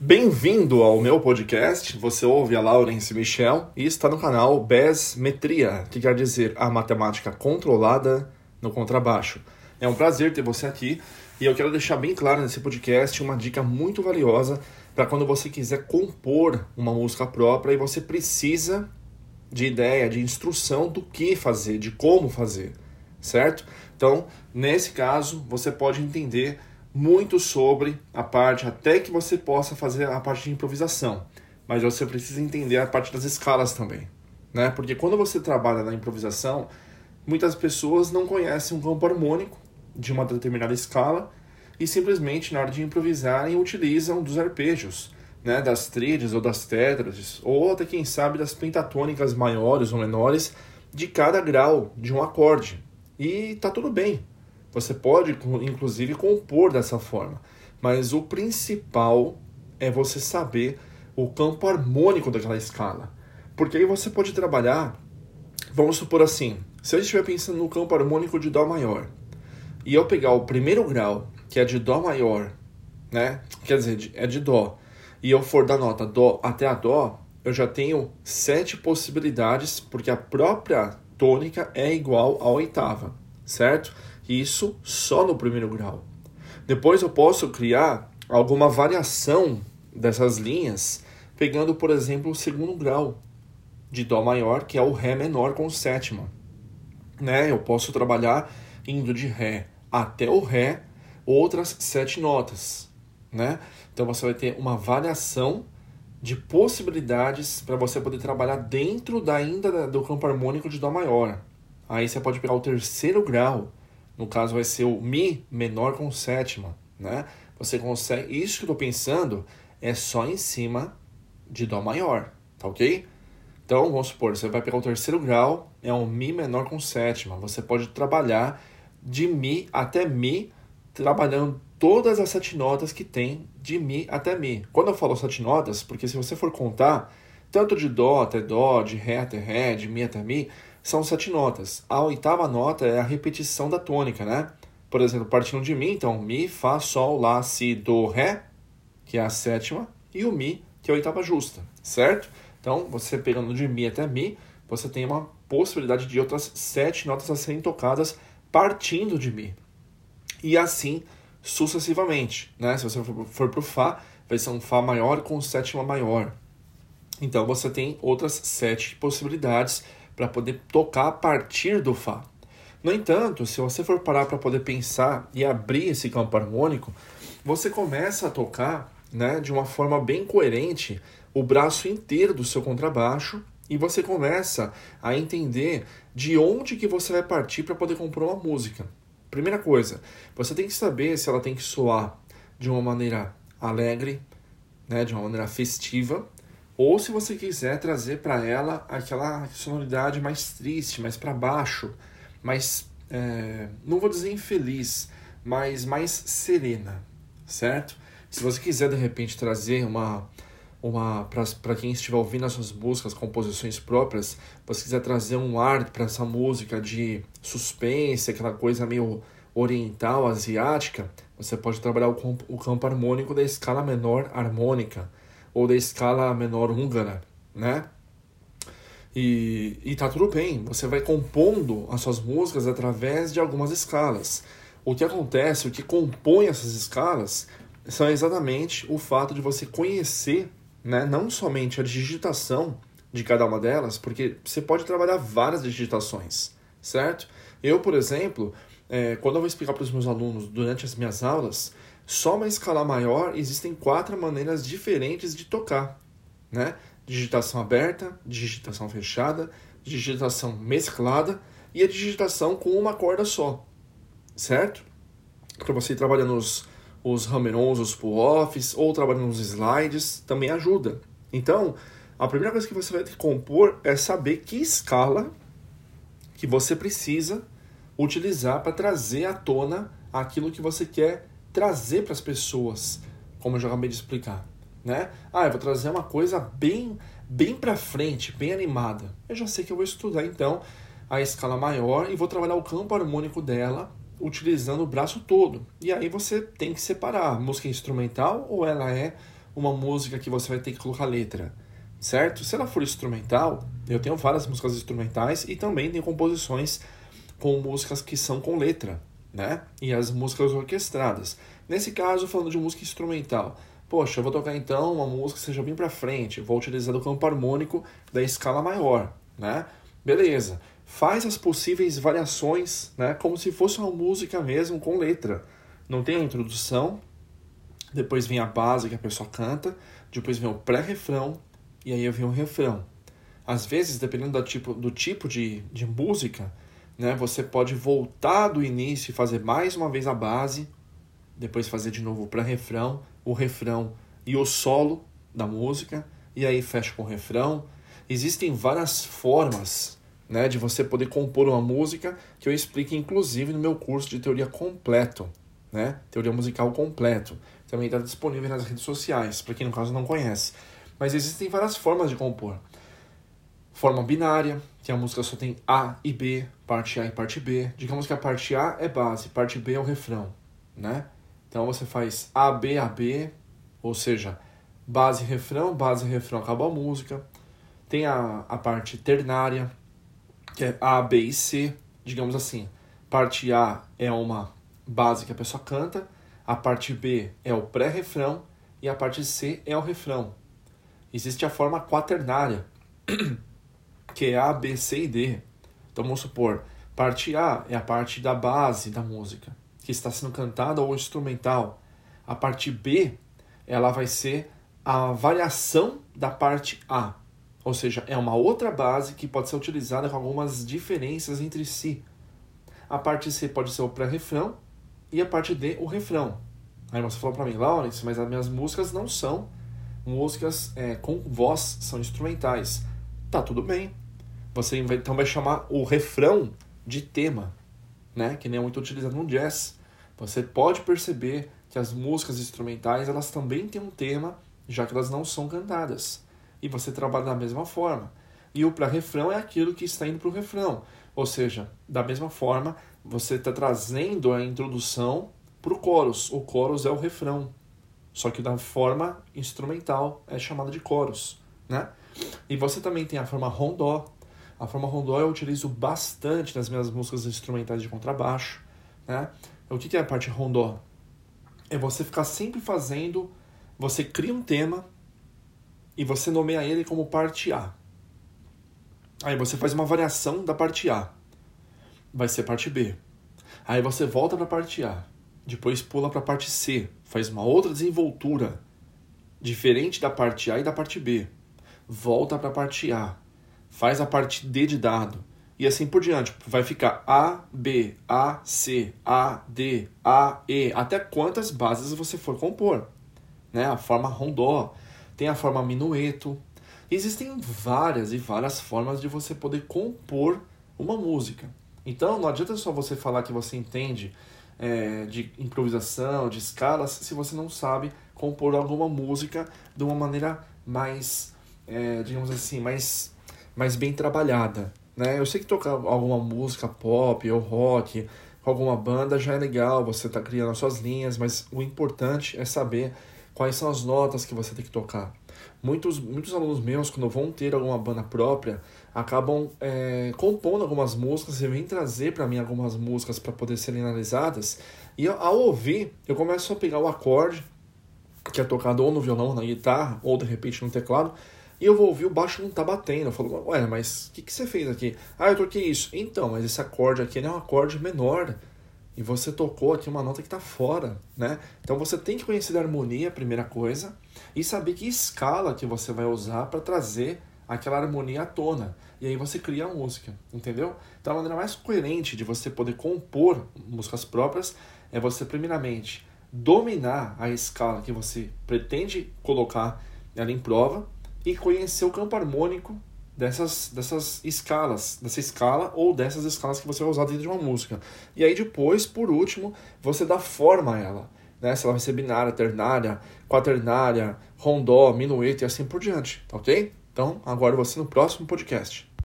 Bem-vindo ao meu podcast. Você ouve a Laurence Michel e está no canal Besmetria, que quer dizer a matemática controlada no contrabaixo. É um prazer ter você aqui e eu quero deixar bem claro nesse podcast uma dica muito valiosa para quando você quiser compor uma música própria e você precisa de ideia, de instrução do que fazer, de como fazer, certo? Então, nesse caso, você pode entender muito sobre a parte até que você possa fazer a parte de improvisação, mas você precisa entender a parte das escalas também, né? Porque quando você trabalha na improvisação, muitas pessoas não conhecem um campo harmônico de uma determinada escala e simplesmente na hora de improvisarem utilizam dos arpejos, né, das tríades ou das tétrades, ou até quem sabe das pentatônicas maiores ou menores de cada grau de um acorde. E tá tudo bem. Você pode inclusive compor dessa forma, mas o principal é você saber o campo harmônico daquela escala. Porque aí você pode trabalhar, vamos supor assim, se eu estiver pensando no campo harmônico de Dó maior, e eu pegar o primeiro grau, que é de Dó maior, né? Quer dizer, é de Dó, e eu for da nota Dó até a Dó, eu já tenho sete possibilidades, porque a própria tônica é igual à oitava, certo? Isso só no primeiro grau. Depois eu posso criar alguma variação dessas linhas, pegando, por exemplo, o segundo grau de Dó maior, que é o Ré menor com sétima. Né? Eu posso trabalhar indo de Ré até o Ré outras sete notas. Né? Então você vai ter uma variação de possibilidades para você poder trabalhar dentro da ainda do campo harmônico de Dó maior. Aí você pode pegar o terceiro grau, no caso vai ser o Mi menor com sétima, né? Você consegue, isso que eu estou pensando é só em cima de Dó maior, tá ok? Então vamos supor, você vai pegar o terceiro grau, é um Mi menor com sétima. Você pode trabalhar de Mi até Mi, trabalhando todas as sete notas que tem de Mi até Mi. Quando eu falo sete notas, porque se você for contar, tanto de Dó até Dó, de Ré até Ré, de Mi até Mi, são sete notas. A oitava nota é a repetição da tônica, né? Por exemplo, partindo de Mi, então Mi, Fá, Sol, Lá, Si, Do, Ré, que é a sétima, e o Mi, que é a oitava justa, certo? Então, você pegando de Mi até Mi, você tem uma possibilidade de outras sete notas a serem tocadas partindo de Mi. E assim sucessivamente, né? Se você for para o Fá, vai ser um Fá maior com sétima maior. Então você tem outras sete possibilidades para poder tocar a partir do Fá. No entanto, se você for parar para poder pensar e abrir esse campo harmônico, você começa a tocar né, de uma forma bem coerente o braço inteiro do seu contrabaixo e você começa a entender de onde que você vai partir para poder compor uma música. Primeira coisa, você tem que saber se ela tem que soar de uma maneira alegre, né, de uma maneira festiva, ou se você quiser trazer para ela aquela sonoridade mais triste, mais para baixo, mais, é, não vou dizer infeliz, mas mais serena, certo? Se você quiser de repente trazer uma uma para quem estiver ouvindo as suas músicas, composições próprias, você quiser trazer um ar para essa música de suspense, aquela coisa meio oriental, asiática, você pode trabalhar o, o campo harmônico da escala menor harmônica ou da escala menor húngara, né? E, e tá tudo bem, você vai compondo as suas músicas através de algumas escalas. O que acontece, o que compõe essas escalas, são exatamente o fato de você conhecer né, não somente a digitação de cada uma delas, porque você pode trabalhar várias digitações, certo? Eu, por exemplo, é, quando eu vou explicar para os meus alunos durante as minhas aulas, só uma escala maior existem quatro maneiras diferentes de tocar, né? Digitação aberta, digitação fechada, digitação mesclada e a digitação com uma corda só, certo? Para você ir trabalhando os hammer-ons, os pull-offs, ou trabalhando nos slides, também ajuda. Então, a primeira coisa que você vai ter que compor é saber que escala que você precisa utilizar para trazer à tona aquilo que você quer trazer para as pessoas, como eu já acabei de explicar, né? Ah, eu vou trazer uma coisa bem bem para frente, bem animada. Eu já sei que eu vou estudar então a escala maior e vou trabalhar o campo harmônico dela utilizando o braço todo. E aí você tem que separar, música instrumental ou ela é uma música que você vai ter que colocar letra, certo? Se ela for instrumental, eu tenho várias músicas instrumentais e também tenho composições com músicas que são com letra, né? E as músicas orquestradas. Nesse caso, falando de música instrumental, poxa, eu vou tocar então uma música que seja bem para frente, vou utilizar o campo harmônico da escala maior, né? Beleza. Faz as possíveis variações, né? Como se fosse uma música mesmo com letra. Não tem a introdução, depois vem a base que a pessoa canta, depois vem o pré-refrão e aí vem o refrão. Às vezes, dependendo do tipo, do tipo de, de música, né, você pode voltar do início e fazer mais uma vez a base, depois fazer de novo o pré-refrão, o refrão e o solo da música, e aí fecha com o refrão. Existem várias formas né, de você poder compor uma música que eu explico inclusive no meu curso de teoria completo, né, teoria musical completo. Também está disponível nas redes sociais, para quem no caso não conhece. Mas existem várias formas de compor. Forma binária, que a música só tem A e B, parte A e parte B. Digamos que a parte A é base, parte B é o refrão, né? Então você faz A, B, A, B, ou seja, base, refrão, base, refrão, acaba a música. Tem a, a parte ternária, que é A, B e C, digamos assim. Parte A é uma base que a pessoa canta, a parte B é o pré-refrão e a parte C é o refrão. Existe a forma quaternária, que é A, B, C e D. Então vamos supor, parte A é a parte da base da música que está sendo cantada ou instrumental. A parte B, ela vai ser a variação da parte A. Ou seja, é uma outra base que pode ser utilizada com algumas diferenças entre si. A parte C pode ser o pré-refrão e a parte D o refrão. Aí você falou para mim, Lawrence, mas as minhas músicas não são músicas é, com voz, são instrumentais. Tá tudo bem. Você então vai chamar o refrão de tema, né? Que nem é muito utilizado no jazz. Você pode perceber que as músicas instrumentais elas também têm um tema, já que elas não são cantadas. E você trabalha da mesma forma. E o pré-refrão é aquilo que está indo para o refrão. Ou seja, da mesma forma, você está trazendo a introdução para o chorus. O chorus é o refrão. Só que da forma instrumental é chamada de chorus. Né? E você também tem a forma rondó. A forma rondó eu utilizo bastante nas minhas músicas instrumentais de contrabaixo. Né? O que é a parte rondó? É você ficar sempre fazendo. Você cria um tema e você nomeia ele como parte A. Aí você faz uma variação da parte A. Vai ser parte B. Aí você volta para a parte A. Depois pula para a parte C. Faz uma outra desenvoltura diferente da parte A e da parte B. Volta para a parte A. Faz a parte D de dado e assim por diante. Vai ficar A, B, A, C, A, D, A, E, até quantas bases você for compor. Né? A forma rondó, tem a forma minueto. Existem várias e várias formas de você poder compor uma música. Então não adianta só você falar que você entende é, de improvisação, de escalas, se você não sabe compor alguma música de uma maneira mais, é, digamos assim, mais, mais bem trabalhada. Né? Eu sei que tocar alguma música pop ou rock com alguma banda já é legal, você está criando as suas linhas, mas o importante é saber quais são as notas que você tem que tocar. Muitos, muitos alunos meus, quando vão ter alguma banda própria, acabam é, compondo algumas músicas e vêm trazer para mim algumas músicas para poder serem analisadas. E ao ouvir, eu começo a pegar o acorde, que é tocado ou no violão, na guitarra, ou de repente no teclado, e eu vou ouvir o baixo não tá batendo. Eu falo, ué, mas o que, que você fez aqui? Ah, eu toquei isso. Então, mas esse acorde aqui é um acorde menor. E você tocou aqui uma nota que está fora, né? Então você tem que conhecer a harmonia, primeira coisa, e saber que escala que você vai usar para trazer aquela harmonia à tona. E aí você cria a música, entendeu? Então a maneira mais coerente de você poder compor músicas próprias é você, primeiramente, dominar a escala que você pretende colocar ela em prova e conhecer o campo harmônico dessas, dessas escalas, dessa escala ou dessas escalas que você vai usar dentro de uma música. E aí depois, por último, você dá forma a ela. Né? Se ela vai ser binária, ternária, quaternária, rondó, minueto e assim por diante, tá ok? Então, agora você no próximo podcast.